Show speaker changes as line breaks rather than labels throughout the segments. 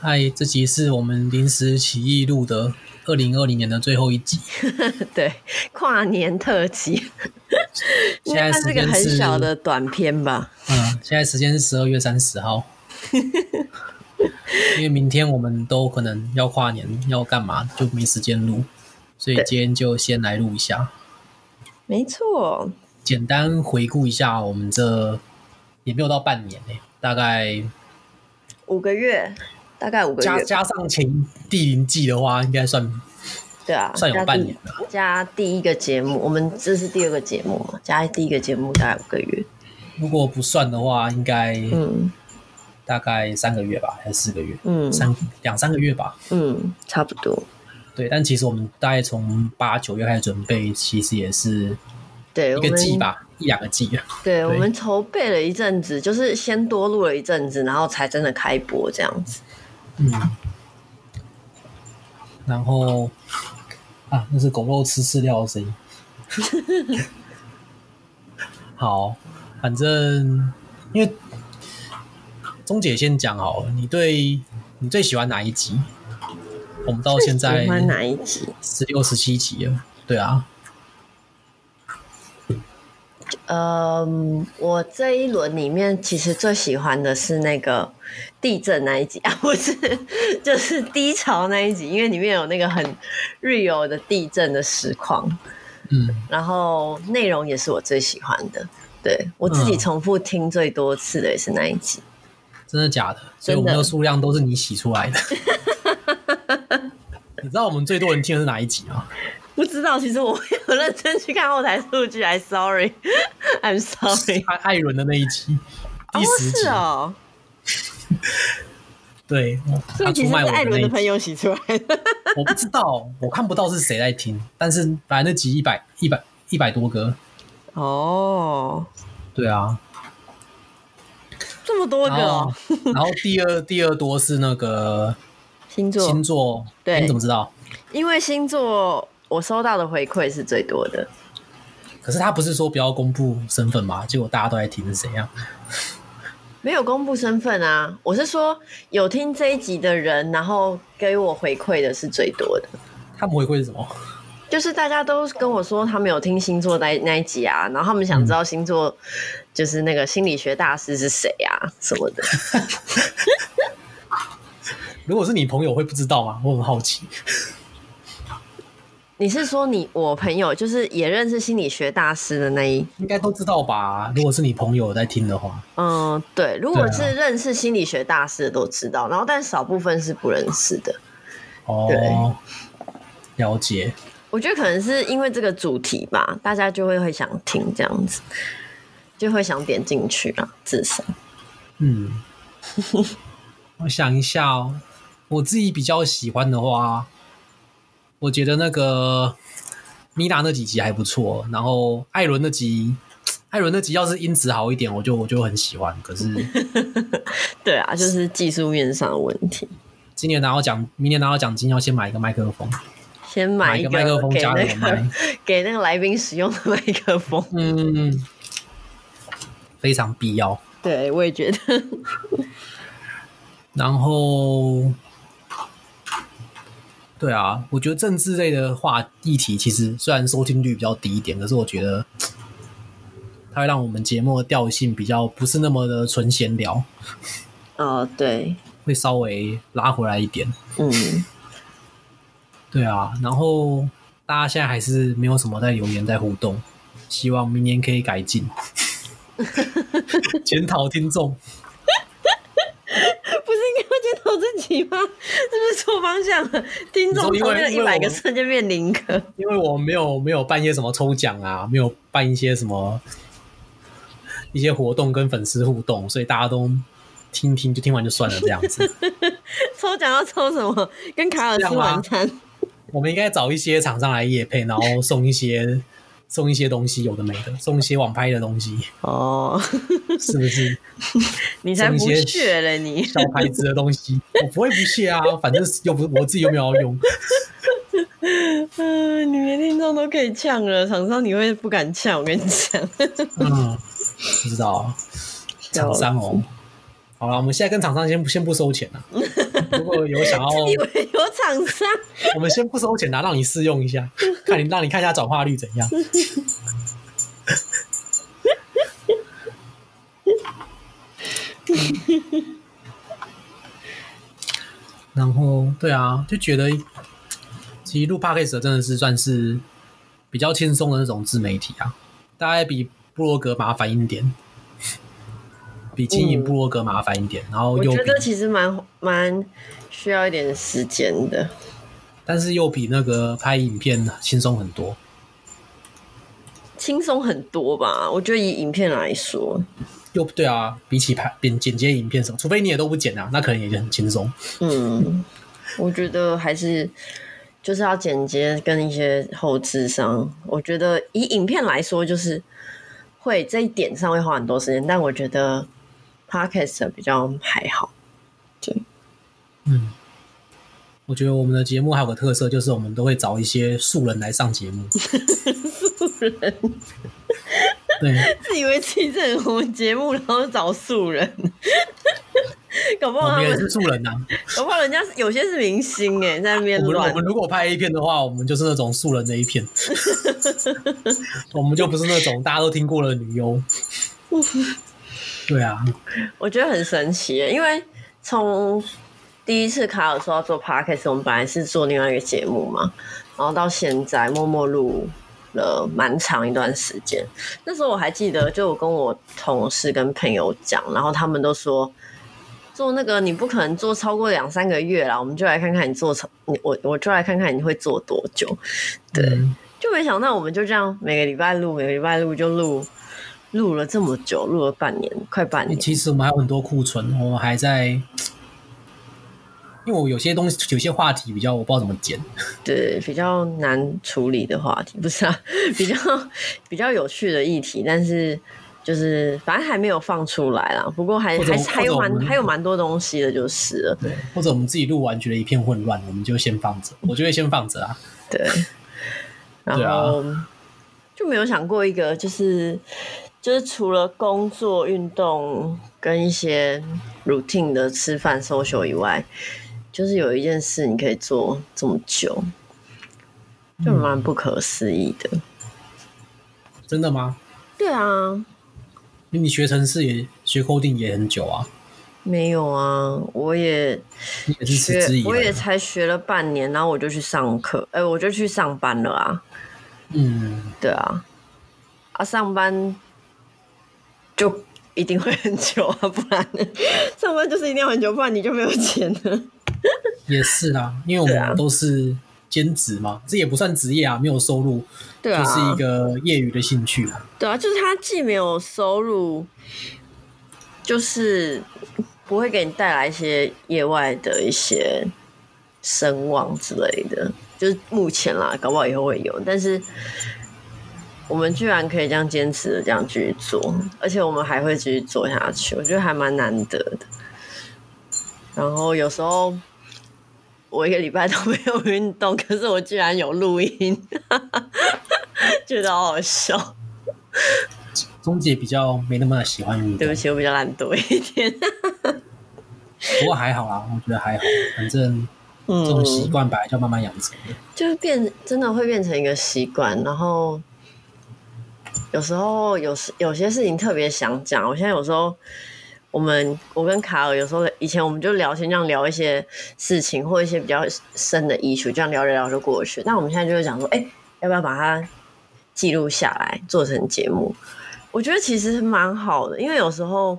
嗨，这集是我们临时起意录的二零二零年的最后一集，
对，跨年特辑。现在是个很小的短片吧？
嗯，现在时间是十二月三十号，因为明天我们都可能要跨年，要干嘛就没时间录，所以今天就先来录一下。
没错，
简单回顾一下，我们这也没有到半年呢，大概
五个月，大概五个月，
加加上前第零季的话，应该算。
对啊，
算有半年了。
加第一个节目，我们这是第二个节目嘛？加第一个节目大概五个月。
如果不算的话，应该嗯，大概三个月吧，还是四个月？嗯，三两三个月吧。
嗯，差不多。
对，但其实我们大概从八九月开始准备，其实也是对一个季吧，一两个季。对，
对我们筹备了一阵子，就是先多录了一阵子，然后才真的开播这样子。嗯，
然后。啊，那是狗肉吃饲料的声音。好，反正因为钟姐先讲好了，你对你最喜欢哪一集？我们到现在喜欢哪一集？十六、十七集了，对啊。
嗯，我这一轮里面其实最喜欢的是那个地震那一集 啊，不是，就是低潮那一集，因为里面有那个很 real 的地震的实况，嗯，然后内容也是我最喜欢的，对，我自己重复听最多次的也是那一集。
嗯，真的假的？所以我们的数量都是你洗出来的。你知道我们最多人听的是哪一集吗？
不知道，其实我有认真去看后台数据。I'm sorry，I'm sorry。
艾伦的那一集，第十集
哦。
对，
所以其实是艾伦的朋友洗出来的。
我不知道，我看不到是谁在听，但是反正那集一百一百一百多个。
哦，
对啊，
这么多个。
然后第二 第二多是那个
星座
星座，对，你怎么知道？
因为星座。我收到的回馈是最多的，
可是他不是说不要公布身份吗？结果大家都在听是怎样？
没有公布身份啊！我是说有听这一集的人，然后给我回馈的是最多的。
他们回馈是什么？
就是大家都跟我说他们有听星座那那一集啊，然后他们想知道星座就是那个心理学大师是谁啊什么的。
如果是你朋友会不知道吗？我很好奇。
你是说你我朋友就是也认识心理学大师的那一，
应该都知道吧？如果是你朋友在听的话，
嗯，对，如果是认识心理学大师的都知道，然后但少部分是不认识的。
哦，了解。
我觉得可能是因为这个主题吧，大家就会会想听这样子，就会想点进去啊，至少。
嗯，我想一下哦，我自己比较喜欢的话。我觉得那个米娜那几集还不错，然后艾伦那集，艾伦那集要是音质好一点，我就我就很喜欢。可是，
对啊，就是技术面上的问题。
今年拿到奖，明年拿到奖金要先买一个麦克风，
先买一个麦克风加那个给那个来宾使用的麦克风。
嗯，非常必要。
对，我也觉得。
然后。对啊，我觉得政治类的话议题其实虽然收听率比较低一点，可是我觉得 它会让我们节目的调性比较不是那么的纯闲聊。
哦，对，
会稍微拉回来一点。
嗯，
对啊，然后大家现在还是没有什么在留言在互动，希望明年可以改进，检讨
听众。自己吗？是不是错方向了？听众从那一百个瞬间变零个，
因为我没有没有办一些什么抽奖啊，没有办一些什么一些活动跟粉丝互动，所以大家都听听就听完就算了这样子。
抽奖要抽什么？跟卡尔吃晚餐？
我们应该找一些厂商来夜配，然后送一些。送一些东西，有的没的，送一些网拍的东西
哦，
是不是？
你才不屑嘞！你
小牌子的东西，我不会不屑啊，反正又不是我自己又没有要用。
嗯，你连听众都可以呛了，厂商你会不敢呛？我跟你讲，
嗯，不知道厂商哦。好了，我们现在跟厂商先先不收钱了。如果有想要，
以为有厂商，
我们先不收钱，拿让你试用一下，看你让你看一下转化率怎样。然后，对啊，就觉得其实录 Podcast 真的是算是比较轻松的那种自媒体啊，大概比布洛格麻烦一点。比经营部落格麻烦一点，嗯、然后又我
觉得其实蛮蛮需要一点时间的，
但是又比那个拍影片轻松很多，
轻松很多吧？我觉得以影片来说，
又对啊，比起拍剪剪接影片什么，除非你也都不剪啊，那可能也就很轻松。
嗯，我觉得还是就是要剪接跟一些后制上，我觉得以影片来说，就是会这一点上会花很多时间，但我觉得。Podcast 比较还好，对，
嗯，我觉得我们的节目还有个特色，就是我们都会找一些素人来上节目。
素人，
对，
自以为自己是我们节目，然后找素人，搞不好他们
也是素人呐、啊，
搞不好人家有些是明星哎，在那边乱。
我们如果拍 A 片的话，我们就是那种素人的一片，我们就不是那种大家都听过的女优。对啊，
我觉得很神奇，因为从第一次卡尔说要做 podcast，我们本来是做另外一个节目嘛，然后到现在默默录了蛮长一段时间。那时候我还记得，就我跟我同事跟朋友讲，然后他们都说做那个你不可能做超过两三个月啦，我们就来看看你做成，我我就来看看你会做多久。对，嗯、就没想到我们就这样每个礼拜录，每个礼拜录就录。录了这么久，录了半年，快半年。
其实我们还有很多库存，我们还在，因为我有些东西，有些话题比较我不知道怎么剪。
对，比较难处理的话题，不是啊，比较比较有趣的议题，但是就是反正还没有放出来啦。不过还还还有蛮还有蛮多东西的，就是了。
对，或者我们自己录完觉得一片混乱，我们就先放着。我就会先放着啊。
对，然后就没有想过一个就是。就是除了工作、运动跟一些 routine 的吃饭、social 以外，就是有一件事你可以做这么久，就蛮不可思议的。嗯。
真的吗？
对啊，
因为你学程式也学 coding 也很久啊。
没有啊，我也学，我也才学了半年，然后我就去上课，哎、欸，我就去上班了啊。
嗯，
对啊，啊，上班。就一定会很久啊，不然上班就是一定要很久，不然你就没有钱了。
也是啦，因为我们都是兼职嘛，啊、这也不算职业啊，没有收入，对啊，就是一个业余的兴趣啊。
对啊，就是他既没有收入，就是不会给你带来一些业外的一些声望之类的，就是目前啦，搞不好以后会有，但是。我们居然可以这样坚持的这样继续做，而且我们还会继续做下去，我觉得还蛮难得的。然后有时候我一个礼拜都没有运动，可是我居然有录音，觉得好好笑。
钟姐比较没那么喜欢运动，
对不起，我比较懒惰一点。
不过还好啦，我觉得还好，反正这种习惯本来就要慢慢养成的，
就变真的会变成一个习惯，然后。有时候有时有些事情特别想讲，我现在有时候我们我跟卡尔有时候以前我们就聊天这样聊一些事情或一些比较深的议题，这样聊着聊就过去。但我们现在就会讲说，哎、要不要把它记录下来做成节目？我觉得其实蛮好的，因为有时候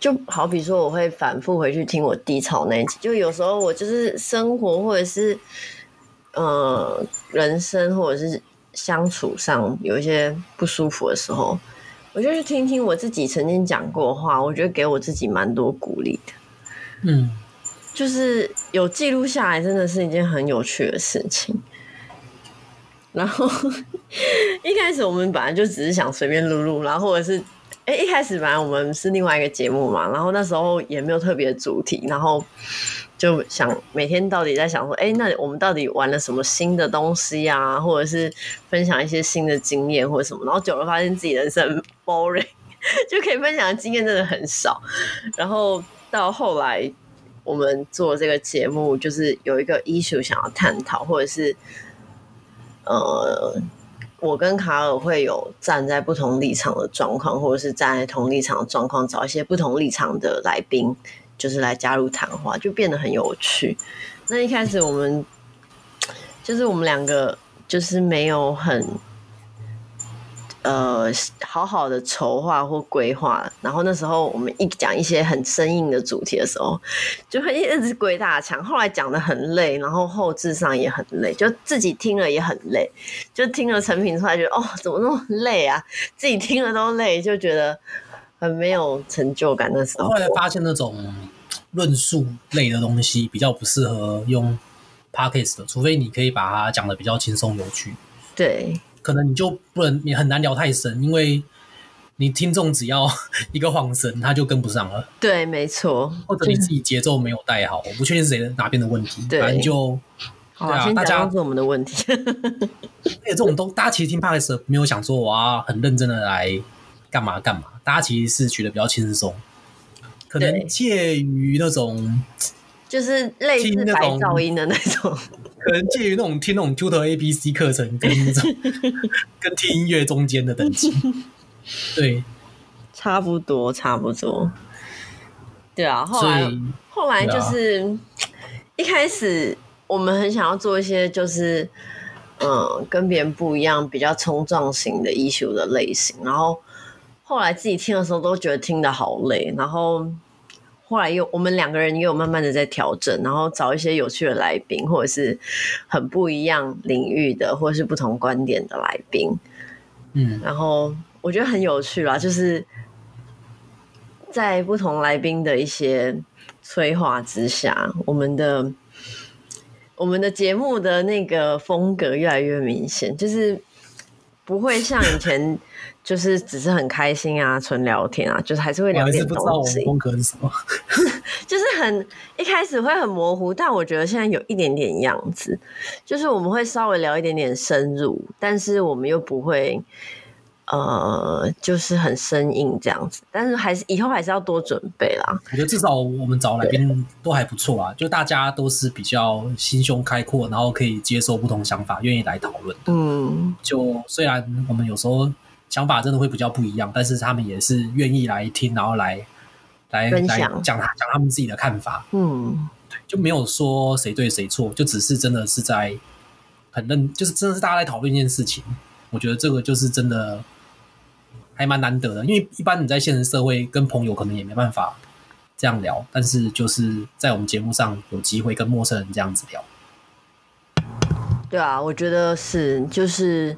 就好比说我会反复回去听我低潮那一集，就有时候我就是生活或者是呃人生或者是。相处上有一些不舒服的时候，我就去听听我自己曾经讲过的话，我觉得给我自己蛮多鼓励的。
嗯，
就是有记录下来，真的是一件很有趣的事情。然后 一开始我们本来就只是想随便录录，然后或者是哎、欸、一开始本来我们是另外一个节目嘛，然后那时候也没有特别的主题，然后。就想每天到底在想说，哎、那我们到底玩了什么新的东西啊？或者是分享一些新的经验或者什么？然后久了发现自己人生 boring，就可以分享的经验真的很少。然后到后来我们做这个节目，就是有一个 issue 想要探讨，或者是呃，我跟卡尔会有站在不同立场的状况，或者是站在同立场的状况，找一些不同立场的来宾，就是来加入谈话，就变得很有趣。那一开始我们就是我们两个就是没有很。呃，好好的筹划或规划，然后那时候我们一讲一些很生硬的主题的时候，就会一直鬼打墙。后来讲得很累，然后后置上也很累，就自己听了也很累，就听了成品出来，觉得哦，怎么那么累啊？自己听了都累，就觉得很没有成就感的时候。
后来发现那种论述类的东西比较不适合用 podcast 的，除非你可以把它讲的比较轻松有趣。
对。
可能你就不能，你很难聊太深，因为你听众只要 一个晃神，他就跟不上了。
对，没错。
或者你自己节奏没有带好，我不确定是谁哪边的问题。
对，
反正就对啊，大家
是我们的问题。
而 且这种东，大家其实听 Podcast 没有想说我要很认真的来干嘛干嘛，大家其实是觉得比较轻松，可能介于那种
就是类似白噪音的那种。
可能介于那种听那种 Tutor ABC 课程跟那种 跟听音乐中间的等级，对，
差不多，差不多。对啊，后来后来就是、啊、一开始我们很想要做一些就是嗯跟别人不一样、比较冲撞型的 issue 的类型，然后后来自己听的时候都觉得听得好累，然后。后来又我们两个人也有慢慢的在调整，然后找一些有趣的来宾，或者是很不一样领域的，或者是不同观点的来宾。嗯，然后我觉得很有趣啦，就是在不同来宾的一些催化之下，我们的我们的节目的那个风格越来越明显，就是不会像以前。就是只是很开心啊，纯聊天啊，就是还是会聊点东西。
不知道我们风格是什么，
就是很一开始会很模糊，但我觉得现在有一点点样子，就是我们会稍微聊一点点深入，但是我们又不会呃，就是很生硬这样子。但是还是以后还是要多准备啦。
我觉得至少我们找来宾都还不错啊，就大家都是比较心胸开阔，然后可以接受不同想法，愿意来讨论。嗯，就虽然我们有时候。想法真的会比较不一样，但是他们也是愿意来听，然后来来来讲讲他们自己的看法。嗯，对，就没有说谁对谁错，就只是真的是在很认，就是真的是大家在讨论一件事情。我觉得这个就是真的还蛮难得的，因为一般你在现实社会跟朋友可能也没办法这样聊，但是就是在我们节目上有机会跟陌生人这样子聊。
对啊，我觉得是，就是。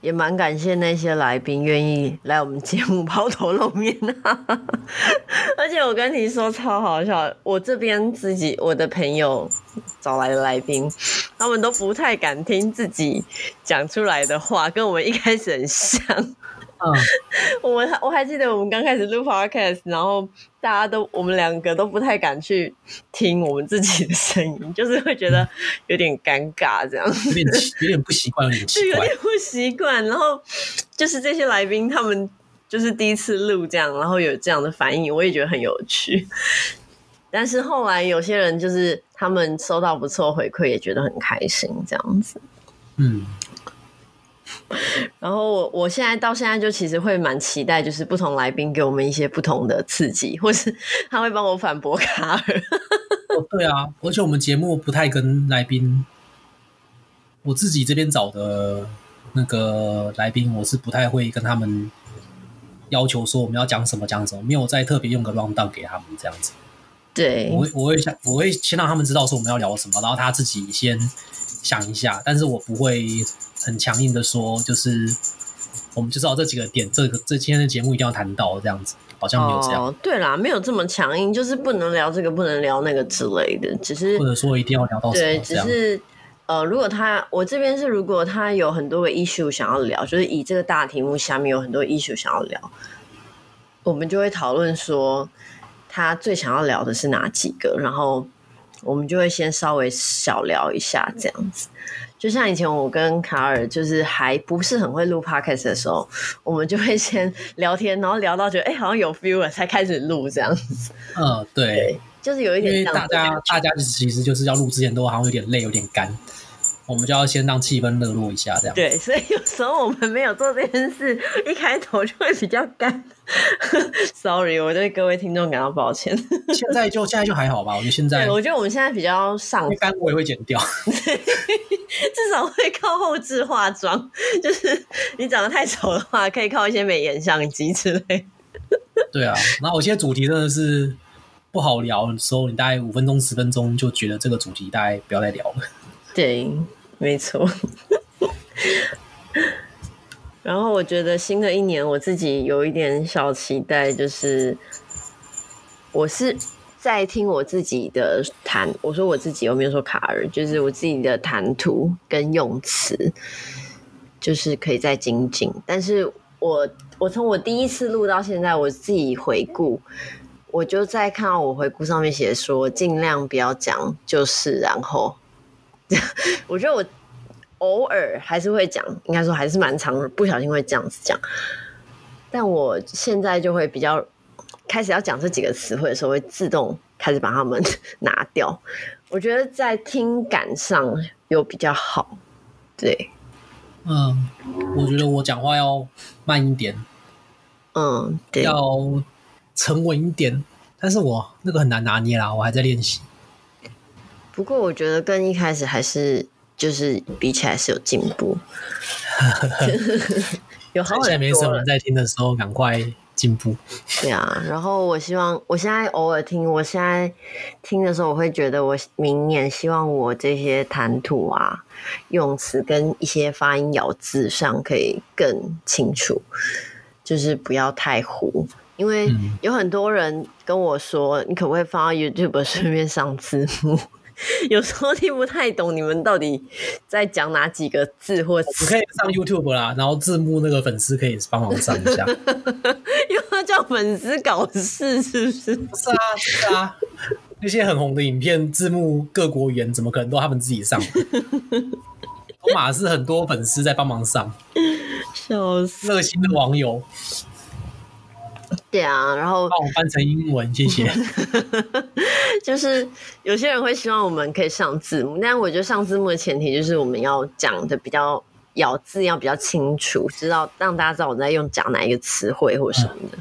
也蛮感谢那些来宾愿意来我们节目抛头露面啊！而且我跟你说超好笑，我这边自己我的朋友找来的来宾，他们都不太敢听自己讲出来的话，跟我们一开始很像。嗯，我我还记得我们刚开始录 podcast，然后大家都我们两个都不太敢去听我们自己的声音，就是会觉得有点尴尬，这样子，有点
有点不习惯，有
点不习惯。然后就是这些来宾，他们就是第一次录这样，然后有这样的反应，我也觉得很有趣。但是后来有些人就是他们收到不错回馈，也觉得很开心，这样子。嗯。然后我我现在到现在就其实会蛮期待，就是不同来宾给我们一些不同的刺激，或是 他会帮我反驳卡尔。
哦，对啊，而且我们节目不太跟来宾，我自己这边找的那个来宾，我是不太会跟他们要求说我们要讲什么讲什么，没有再特别用个 rundown 给他们这样子。
对，
我会我会想我会先让他们知道说我们要聊什么，然后他自己先想一下，但是我不会。很强硬的说，就是我们就知道这几个点，这个这今天的节目一定要谈到这样子，好像没有这样。
哦，对啦，没有这么强硬，就是不能聊这个，不能聊那个之类的，只是
或者说一定要聊到
对，只是呃，如果他我这边是如果他有很多个 issue 想要聊，就是以这个大题目下面有很多 issue 想要聊，我们就会讨论说他最想要聊的是哪几个，然后我们就会先稍微小聊一下这样子。就像以前我跟卡尔就是还不是很会录 podcast 的时候，我们就会先聊天，然后聊到觉得哎、欸、好像有 feel 了，才开始录这样子。
嗯，对，对，
就是有一点，
因为大家大家其实就是要录之前都好像有点累，有点干。我们就要先让气氛热络一下，这样。
对，所以有时候我们没有做这件事，一开头就会比较干。Sorry，我对各位听众感到抱歉。
现在就现在就还好吧？我觉得现在，
我觉得我们现在比较上。
一般我也会剪掉，
至少会靠后置化妆。就是你长得太丑的话，可以靠一些美颜相机之类。
对啊，然后有些主题真的是不好聊的时候，你大概五分钟、十分钟就觉得这个主题大概不要再聊了。
对。没错，然后我觉得新的一年我自己有一点小期待，就是我是在听我自己的谈，我说我自己有没有说卡尔，就是我自己的谈吐跟用词，就是可以再精进。但是我我从我第一次录到现在，我自己回顾，我就在看到我回顾上面写说，尽量不要讲就是然后。我觉得我偶尔还是会讲，应该说还是蛮常不小心会这样子讲。但我现在就会比较开始要讲这几个词汇的时候，会自动开始把它们拿掉。我觉得在听感上有比较好。对，
嗯，我觉得我讲话要慢一点，
嗯，对，
要沉稳一点。但是我那个很难拿捏啦，我还在练习。
不过我觉得跟一开始还是就是比起来是有进步，有好。
现在没什么人在听的时候，赶快进步。
对啊，然后我希望我现在偶尔听，我现在听的时候，我会觉得我明年希望我这些谈吐啊、用词跟一些发音咬字上可以更清楚，就是不要太糊。因为有很多人跟我说，你可不可以放到 YouTube 顺便上字幕？有时候听不太懂你们到底在讲哪几个字，或者
你可以上 YouTube 啦，然后字幕那个粉丝可以帮忙上一下。
又要叫粉丝搞事是不是？
是啊，是啊，那些很红的影片字幕各国语言怎么可能都他们自己上？我马是很多粉丝在帮忙上，
笑死，
热心的网友。
对啊，然后
帮我翻成英文，谢谢。
就是有些人会希望我们可以上字幕，但我觉得上字幕的前提就是我们要讲的比较咬字要比较清楚，知道让大家知道我在用讲哪一个词汇或什么的。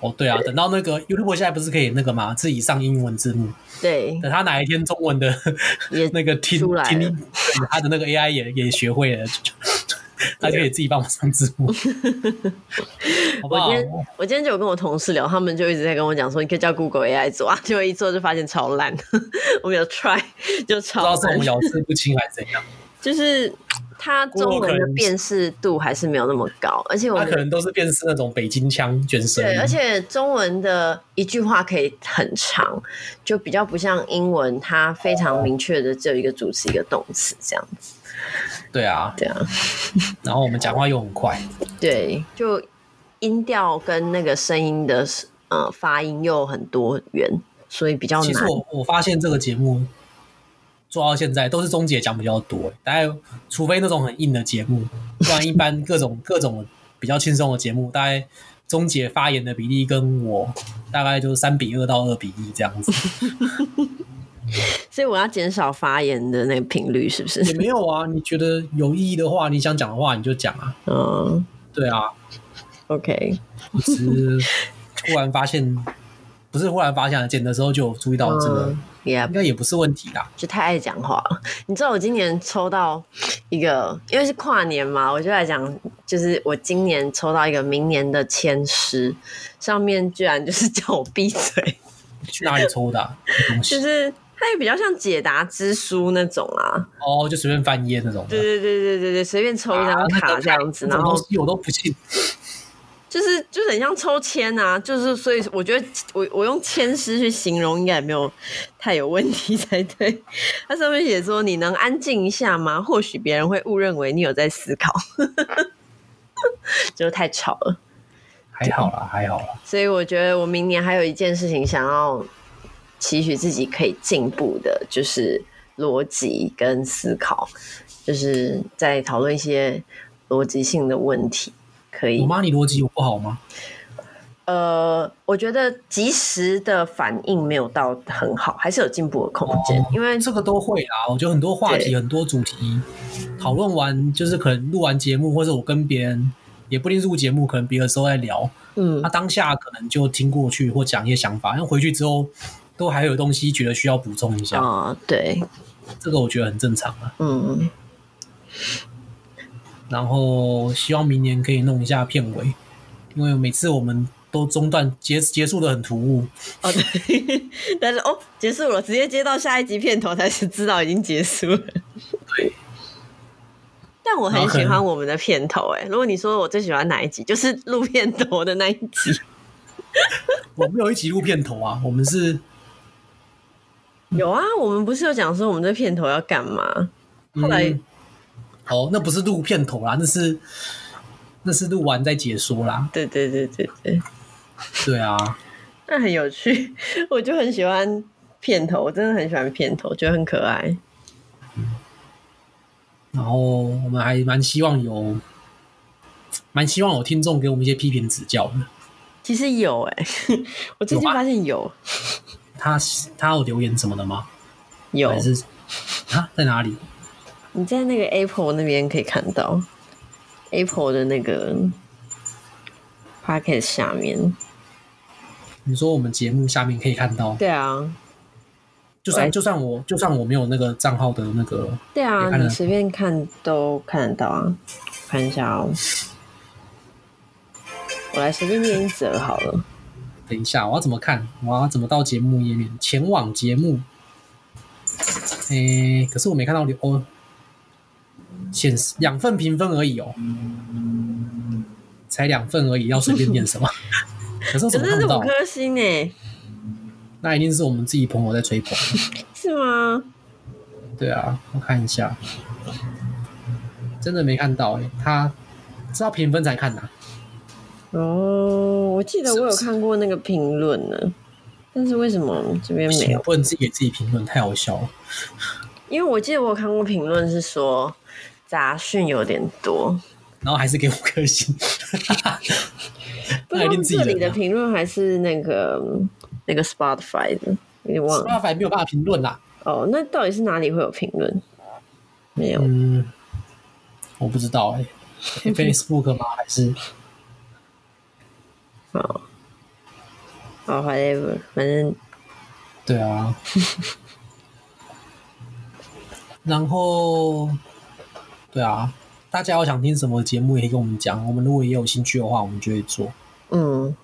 哦，对啊，等到那个 YouTube 现在不是可以那个吗？自己上英文字幕。
对，等
他哪一天中文的那个听听他的那个 AI 也也学会了。他就可以自己帮我上字幕，好不好？
我今天我今天就有跟我同事聊，他们就一直在跟我讲说，你可以叫 Google AI 做啊，结果一做就发现超烂。我们有 try 就超烂，
不知道是我们咬字不清还是怎样。
就是它中文的辨识度还是没有那么高，而且我
他可能都是辨识那种北京腔卷舌。
对，而且中文的一句话可以很长，就比较不像英文，它非常明确的只有一个主词一个动词这样子。
对啊，
对啊，
然后我们讲话又很快，
对，就音调跟那个声音的呃发音又很多元，所以比较难。
其实我我发现这个节目做到现在都是中姐讲比较多，大概除非那种很硬的节目，不然一般各种各种比较轻松的节目，大概中姐发言的比例跟我大概就是三比二到二比一这样子。
所以我要减少发言的那个频率，是不是？
也没有啊，你觉得有意义的话，你想讲的话你就讲啊。
嗯，
对啊。
OK。
我只是突然发现，不是忽然发现，剪的时候就有注意到
这个，
应该也不是问题啦。
就太爱讲话了。你知道我今年抽到一个，因为是跨年嘛，我就来讲，就是我今年抽到一个明年的签诗，上面居然就是叫我闭嘴。
去哪里抽的、啊？
就是。它也比较像解答之书那种啊，
哦，就随便翻页那种。
对对对对对对，随便抽一张卡这样子，啊、然后
我都不信。
就是就是很像抽签啊，就是所以我觉得我我用签诗去形容应该也没有太有问题才对。它上面写说，你能安静一下吗？或许别人会误认为你有在思考，就是太吵了。
还好啦，还好啦。
所以我觉得我明年还有一件事情想要。期许自己可以进步的，就是逻辑跟思考，就是在讨论一些逻辑性的问题。可以？
我妈，你逻辑有不好吗？
呃，我觉得及时的反应没有到很好，还是有进步的空间。哦、因为
这个都会啊，我觉得很多话题、很多主题讨论完，就是可能录完节目，或者我跟别人也不一定录节目，可能别的时候在聊，嗯，他当下可能就听过去或讲一些想法，因为回去之后都还有东西觉得需要补充一下
啊、哦。对，
这个我觉得很正常啊。
嗯，
然后希望明年可以弄一下片尾，因为每次我们。都中断结结束的很突兀
哦，对，但是哦结束了，直接接到下一集片头才是知道已经结束了。
对，
但我很喜欢我们的片头哎，如果你说我最喜欢哪一集，就是录片头的那一集。
我们有一集录片头啊，我们是
有啊，我们不是有讲说我们这片头要干嘛？后来、嗯、
哦，那不是录片头啦，那是那是录完再解说啦。
对对对对对。
对啊，
那很有趣，我就很喜欢片头，我真的很喜欢片头，觉得很可爱。
然后我们还蛮希望有，蛮希望有听众给我们一些批评指教的。
其实有哎、欸，我最近发现有。有
他他有留言什么的吗？
有
还是啊？在哪里？
你在那个 Apple 那边可以看到 Apple 的那个 Pocket 下面。
你说我们节目下面可以看到？
对啊，
就算就算我就算我没有那个账号的那个，
对啊，你随便看都看得到啊。看一下哦，我来随便念一则好了。
等一下，我要怎么看？我要怎么到节目页面？前往节目。哎、欸，可是我没看到留哦，显示两份评分而已哦，才两份而已，要随便点什么？可是怎么看不到？
五颗星诶，
那一定是我们自己朋友在吹捧，
是吗？
对啊，我看一下，真的没看到诶，他知道评分才看的、啊。
哦，我记得我有看过那个评论呢，但是为什么这边没有？
不能自己给自己评论，太好笑了。
因为我记得我有看过评论是说杂讯有点多，
然后还是给五颗星。
不知道这里的评论还是那个那个 Spotify 的，有点忘了。
Spotify 没有办法评论啦。
哦，那到底是哪里会有评论？没有，
嗯，我不知道哎、欸。Facebook 吗？还是？
好，好，whatever，反正。
对啊。然后，对啊。大家要想听什么节目，也可以跟我们讲。我们如果也有兴趣的话，我们就会做。
嗯，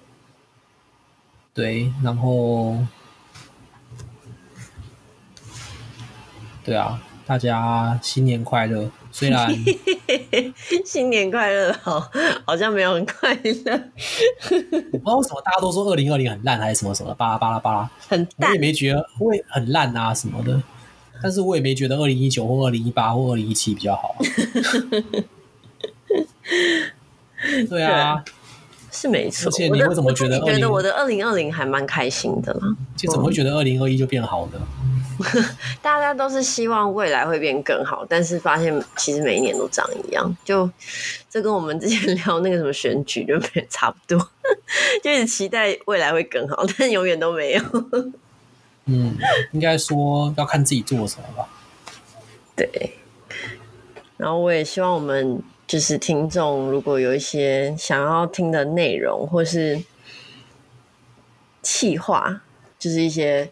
对，然后，对啊，大家新年快乐！虽然
新年快乐，好，好像没有很快乐。
我不知道为什么大家都说二零二零很烂，还是什么什么，巴拉巴拉巴拉，
很淡，
我也没觉得会很烂啊什么的。但是我也没觉得二零一九或二零一八或二零一七比较好。对啊，
是没错。
而且你为什么觉得？
我觉得我的二零二零还蛮开心的啦。
就怎么会觉得二零二一就变好的？
大家都是希望未来会变更好，但是发现其实每一年都长一样。就这跟我们之前聊那个什么选举就差不多，就是期待未来会更好，但永远都没有。
嗯，应该说要看自己做什么吧。
对。然后我也希望我们就是听众，如果有一些想要听的内容，或是企划，就是一些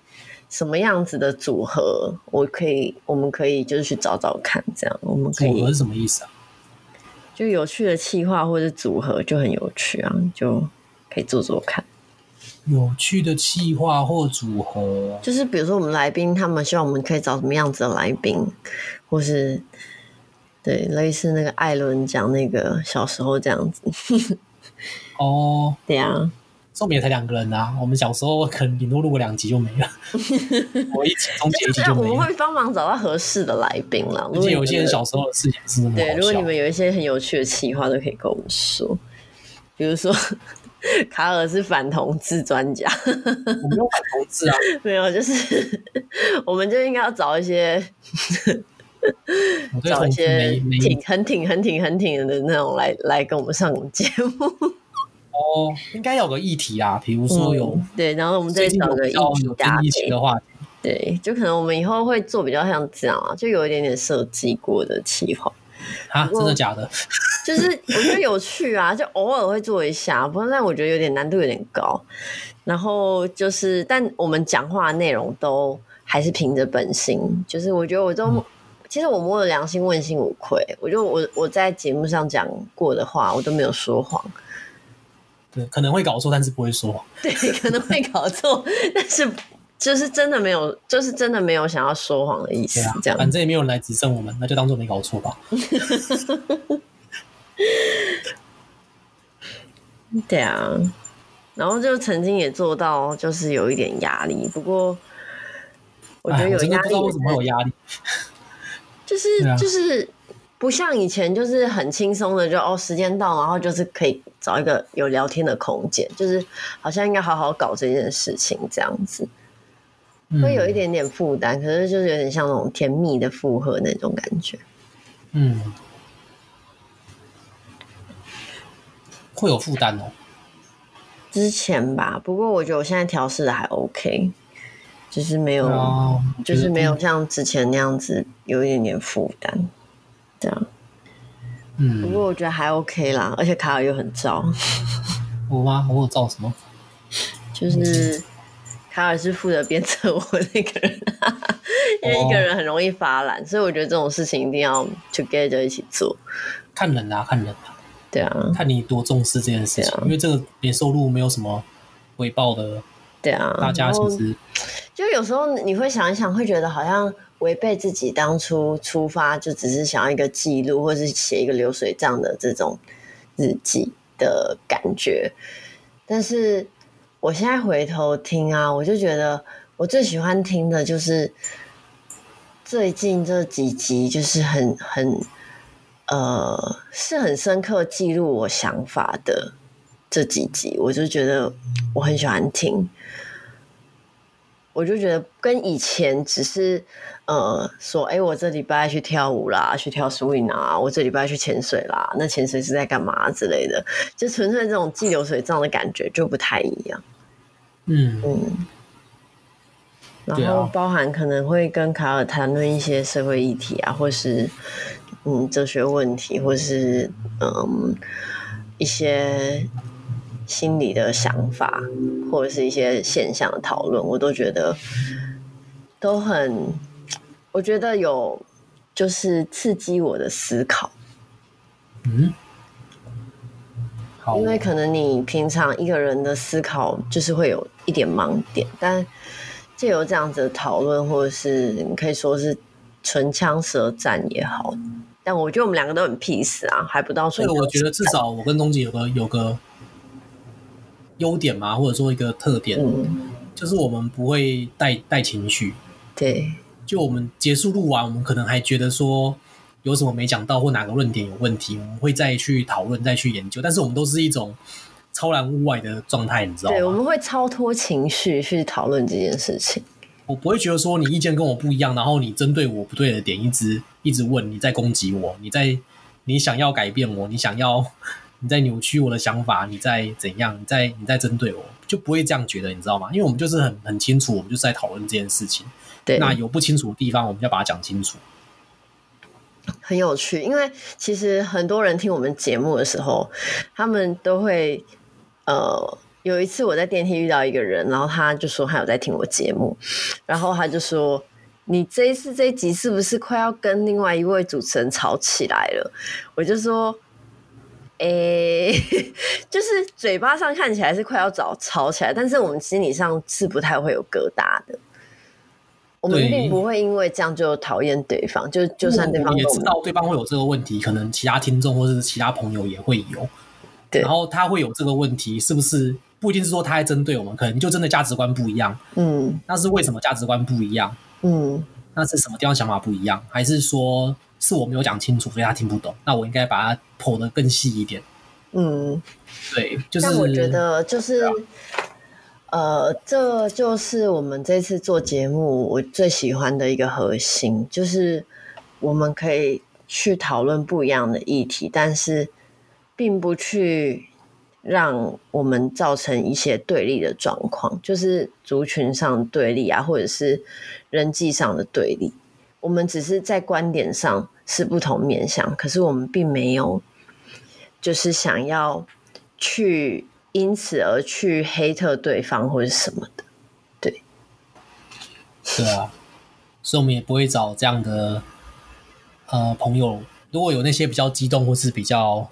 什么样子的组合，我可以，我们可以就是去找找看，这样我们可以。
组合是什么意思啊？
就有趣的企划或者组合就很有趣啊，就可以做做看。
有趣的企划或组合，
就是比如说我们来宾，他们希望我们可以找什么样子的来宾，或是对类似那个艾伦讲那个小时候这样子。
哦，
对啊，
说明也才两个人啊，我们小时候可能顶多录个两集就没了。我一集终结一集就没了。
我们会帮忙找到合适的来宾啦。而且
有些人小时候的事情是。
对，如果你们有一些很有趣的企划，都可以跟我们说，比如说。卡尔是反同志专家，
我没有反同志啊，
没有，就是我们就应该要找一些，找一些挺很挺很挺很挺的那种来来跟我们上节目。
哦，应该有个议题啊，比如说有、
嗯、对，然后我们再找个议题搭配
的话，
对，就可能我们以后会做比较像这样啊，就有一点点设计过的企划
啊，真的假的？
就是我觉得有趣啊，就偶尔会做一下，不过但我觉得有点难度有点高。然后就是，但我们讲话的内容都还是凭着本心，就是我觉得我都。嗯其实我摸着良心，问心无愧。我就我我在节目上讲过的话，我都没有说谎。
对，可能会搞错，但是不会说谎。
对，可能会搞错，但是就是真的没有，就是真的没有想要说谎的意思。啊、这样，
反正也没有人来指证我们，那就当做没搞错吧。
对啊，然后就曾经也做到，就是有一点压力。不过我觉得有压力，不知道为什么会有压力。就是就是不像以前，就是很轻松的就，就哦时间到，然后就是可以找一个有聊天的空间，就是好像应该好好搞这件事情这样子，会有一点点负担，可是就是有点像那种甜蜜的负荷那种感觉。
嗯，会有负担哦。
之前吧，不过我觉得我现在调试的还 OK。就是没有，哦、就是没有像之前那样子有一点点负担，这样。嗯，不过我觉得还 OK 啦，而且卡尔又很照。
我吗？我有照什么？
就是卡尔是负责鞭策我那个人，因为一个人很容易发懒，哦、所以我觉得这种事情一定要 together 一起做。
看人啊，看人啊。
对啊，
看你多重视这件事情，啊、因为这个年收入没有什么回报的。
对啊，
大家其实。
就有时候你会想一想，会觉得好像违背自己当初出发，就只是想要一个记录，或是写一个流水账的这种日记的感觉。但是我现在回头听啊，我就觉得我最喜欢听的就是最近这几集，就是很很呃，是很深刻记录我想法的这几集，我就觉得我很喜欢听。我就觉得跟以前只是呃说，哎，我这礼拜去跳舞啦，去跳 swing 啊，我这礼拜去潜水啦，那潜水是在干嘛之类的，就纯粹这种记流水账的感觉就不太一样。嗯嗯，然后包含可能会跟卡尔谈论一些社会议题啊，或是嗯哲学问题，或是嗯一些。心理的想法，或者是一些现象的讨论，我都觉得都很，我觉得有就是刺激我的思考。嗯，好，因为可能你平常一个人的思考就是会有一点盲点，但借由这样子的讨论，或者是你可以说是唇枪舌战也好，但我觉得我们两个都很 peace 啊，还不到。所以
我觉得至少我跟东姐有个有个。优点嘛，或者说一个特点，嗯、就是我们不会带带情绪。
对，
就我们结束录完，我们可能还觉得说有什么没讲到，或哪个论点有问题，我们会再去讨论、再去研究。但是我们都是一种超然物外的状态，你知道吗？
对，我们会超脱情绪去讨论这件事情。
我不会觉得说你意见跟我不一样，然后你针对我不对的点一直一直问，你在攻击我，你在你想要改变我，你想要。你在扭曲我的想法，你在怎样？你在你在针对我，就不会这样觉得，你知道吗？因为我们就是很很清楚，我们就是在讨论这件事情。对，那有不清楚的地方，我们要把它讲清楚。
很有趣，因为其实很多人听我们节目的时候，他们都会呃，有一次我在电梯遇到一个人，然后他就说他有在听我节目，然后他就说：“你这一次这一集是不是快要跟另外一位主持人吵起来了？”我就说。诶、欸，就是嘴巴上看起来是快要吵吵起来，但是我们心理上是不太会有疙瘩的。我们并不会因为这样就讨厌对方，就就算对方
也知道对方会有这个问题，可能其他听众或者是其他朋友也会有。对，然后他会有这个问题，是不是不一定是说他在针对我们，可能就真的价值观不一样。嗯，那是为什么价值观不一样？嗯，那是什么地方想法不一样？还是说？是我没有讲清楚，所以他听不懂。那我应该把它剖得更细一点。嗯，对，就是。
但我觉得就是，呃，这就是我们这次做节目我最喜欢的一个核心，就是我们可以去讨论不一样的议题，但是并不去让我们造成一些对立的状况，就是族群上对立啊，或者是人际上的对立。我们只是在观点上是不同面向，可是我们并没有就是想要去因此而去黑特对方或者什么的。对，
对啊，所以我们也不会找这样的呃朋友。如果有那些比较激动或是比较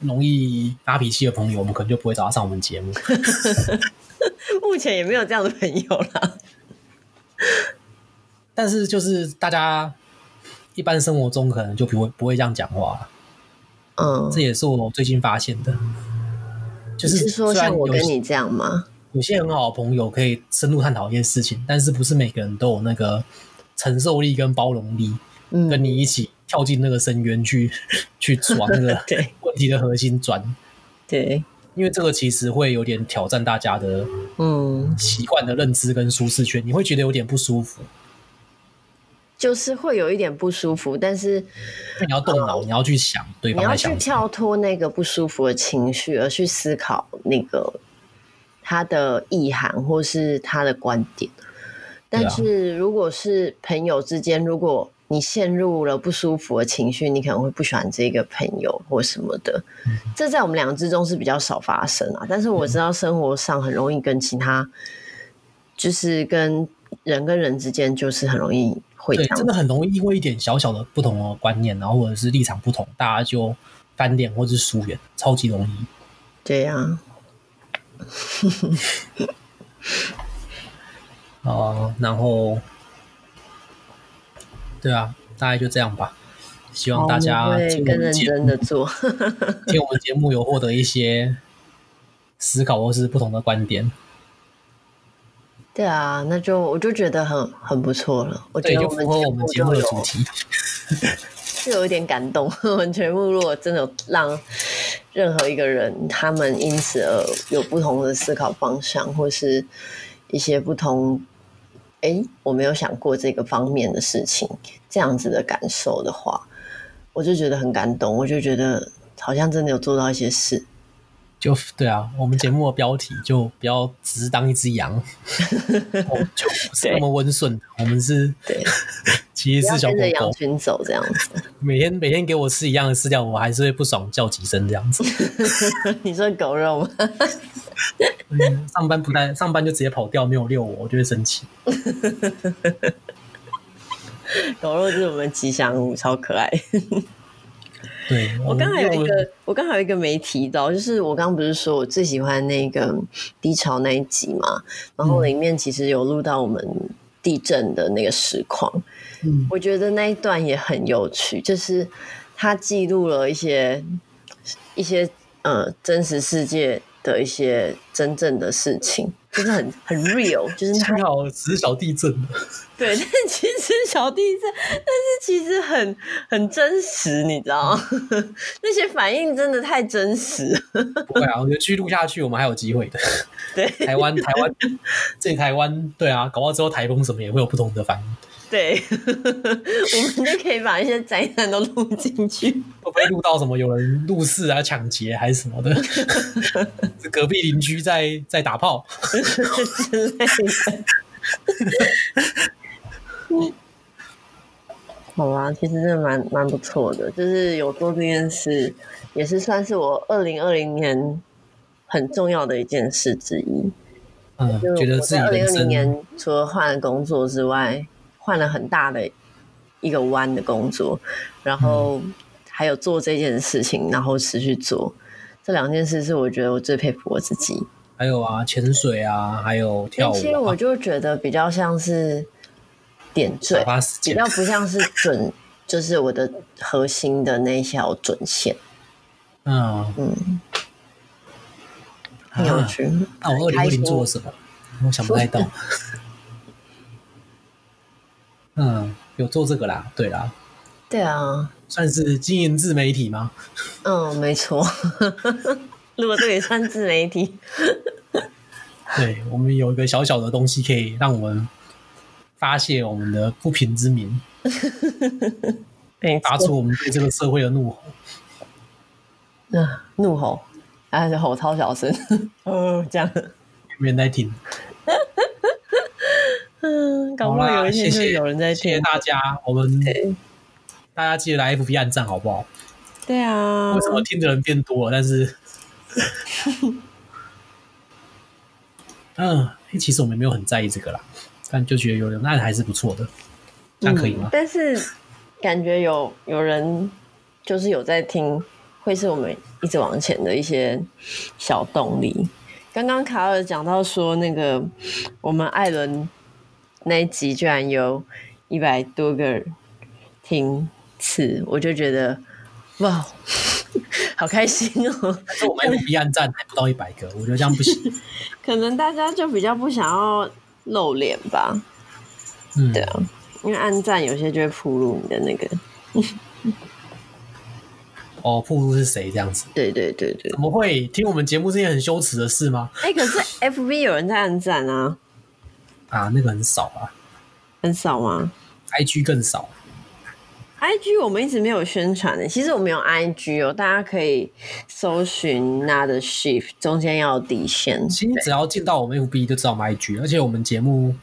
容易发脾气的朋友，我们可能就不会找他上我们节目。
目前也没有这样的朋友啦。
但是就是大家一般生活中可能就不会不会这样讲话了。
嗯，
这也是我最近发现的。就是，
是说像我跟你这样吗？
有些很好的朋友可以深入探讨一件事情，但是不是每个人都有那个承受力跟包容力，嗯，跟你一起。跳进那个深渊去，去转那个 问题的核心转，
对，
因为这个其实会有点挑战大家的嗯习惯的认知跟舒适圈，你会觉得有点不舒服，
就是会有一点不舒服，但是
你要动脑，你要去想对方想，
你要去跳脱那个不舒服的情绪，而去思考那个他的意涵或是他的观点。但是如果是朋友之间，如果你陷入了不舒服的情绪，你可能会不喜欢这个朋友或什么的。嗯、这在我们两个之中是比较少发生啊。但是我知道生活上很容易跟其他，嗯、就是跟人跟人之间，就是很容易会这样。
对，真的很容易因为一点小小的不同的观念，然后或者是立场不同，大家就翻脸或者是疏远，超级容易。
对呀、啊。
哦、呃，然后。对啊，大概就这样吧。希望大家听我们
更认真的做，
听我们节目有获得一些思考或是不同的观点。
对啊，那就我就觉得很很不错了。我觉得我们
就符合我们节目的主题，
是有一点感动。我们节目如果真的让任何一个人，他们因此而有不同的思考方向，或是一些不同。哎，我没有想过这个方面的事情，这样子的感受的话，我就觉得很感动，我就觉得好像真的有做到一些事。
就对啊，我们节目的标题就不要只是当一只羊，就不是那么温顺。我们是，
对，
其实是小狗狗，
跟着羊群走这样子。
每天每天给我吃一样的饲料，我还是会不爽叫几声这样子。
你说狗肉吗？
嗯，上班不带上班就直接跑掉，没有遛我，我就会生气。
狗肉就是我们吉祥物，超可爱。
对，
我刚还有一个，我刚还有一个没提到，就是我刚刚不是说我最喜欢那个低潮那一集嘛，然后里面其实有录到我们地震的那个实况，嗯，我觉得那一段也很有趣，就是他记录了一些一些呃真实世界。的一些真正的事情，就是很很 real，就是
幸好只是小地震。
对，但其实小地震，但是其实很很真实，你知道吗？那些反应真的太真实。
不会啊，我觉得继续录下去，我们还有机会的。
对，
台湾台湾这台湾，对啊，搞到之后台风什么也会有不同的反应。
对，我们就可以把一些灾难都录进去。
会不会录到什么有人入室啊、抢劫还是什么的？是 隔壁邻居在在打炮之类的。
好啊，其实真的蛮蛮不错的，就是有做这件事，也是算是我二零二零年很重要的一件事之一。
嗯，觉得自己
二零二零年除了换了工作之外。换了很大的一个弯的工作，然后还有做这件事情，然后持续做这两件事，是我觉得我最佩服我自己。
还有啊，潜水啊，还有跳舞啊。
其实我就觉得比较像是点缀，比较不像是准，就是我的核心的那条准线。
嗯嗯，
很有趣。
那我二零二零做了什么？我想不太到。嗯，有做这个啦，对啦，
对啊，
算是经营自媒体吗？
嗯，没错。如果这也算自媒体，
对，我们有一个小小的东西可以让我们发泄我们的不平之鸣，发出我们对这个社会的怒吼。
啊，怒吼，还是吼超小声，哦，这样，
没人在听。
嗯，搞不好有一天就有人在听。
谢谢大家，我们大家记得来 FB 按赞好不好？
对啊。
为什么听的人变多了？但是，嗯，其实我们没有很在意这个啦，但就觉得有人按还是不错的，这样可以吗？
嗯，但是感觉有有人就是有在听，会是我们一直往前的一些小动力。刚刚卡尔讲到说，那个我们艾伦。那一集居然有一百多个听次，我就觉得哇，好开心哦！
但是我们 FB 按赞还不到一百个，我觉得这样不行。
可能大家就比较不想要露脸吧？嗯，对啊，因为按赞有些就会暴露你的那个。
哦，暴露是谁这样子？
对对对对，
怎么会听我们节目是件很羞耻的事吗？
哎、欸，可是 FB 有人在按赞啊。
啊，那个很少啊，
很少吗
？IG 更少。
IG 我们一直没有宣传的，其实我们有 IG 哦，大家可以搜寻 Not a Shift，中间要有底线。
其实只要进到我们 FB 就知道我们 IG，而且我们节目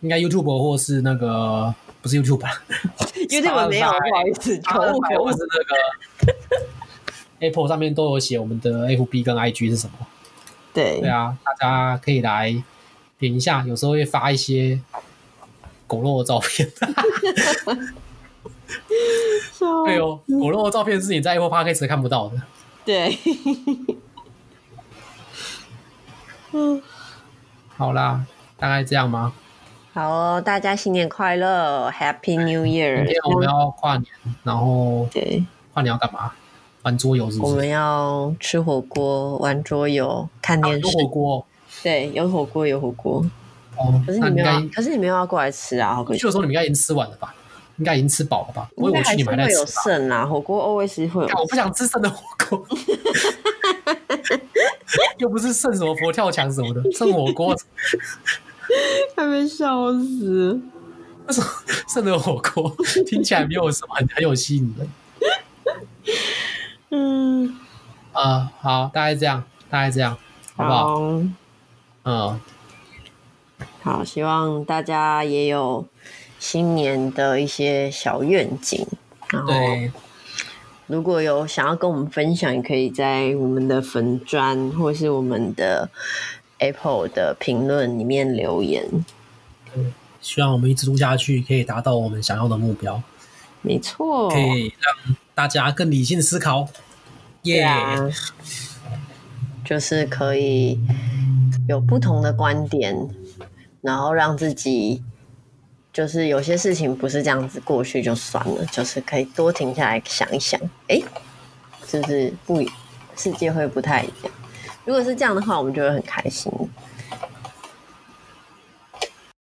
应该 YouTube 或是那个不是 YouTube 吧？
YouTube 没有，不好意思，口误，
或是那个 Apple 上面都有写我们的 FB 跟 IG 是什么？
对，
对啊，大家可以来。点一下，有时候会发一些狗肉的照片。对哦，狗肉的照片是你在 Apple Podcast 看不到的。
对。
嗯，好啦，大概这样吗？
好哦，大家新年快乐，Happy New Year！
明天我们要跨年，然后
对，
跨年要干嘛？玩桌游是不是？
我们要吃火锅、玩桌游、看电视。
火锅。
对，有火锅，有火锅。哦，可是你没有，可是你没有要过来吃啊？去
的时候你们应该已经吃完了吧？应该已经吃饱了吧？我以为去你们还在吃。
有剩啊，火锅 always 会有。
我不想吃剩的火锅。又不是剩什么佛跳墙什么的，剩火锅。
还没笑死。
那什么剩的火锅听起来没有什么很很有吸引力。嗯。啊，好，大概这样，大概这样，好不好？嗯，
好，希望大家也有新年的一些小愿景。然后，如果有想要跟我们分享，也可以在我们的粉砖或是我们的 Apple 的评论里面留言。
对，希望我们一直录下去，可以达到我们想要的目标。
没错，
可以让大家更理性思考。耶、yeah，
就是可以。有不同的观点，然后让自己就是有些事情不是这样子过去就算了，就是可以多停下来想一想，哎，就是不世界会不太一样？如果是这样的话，我们就会很开心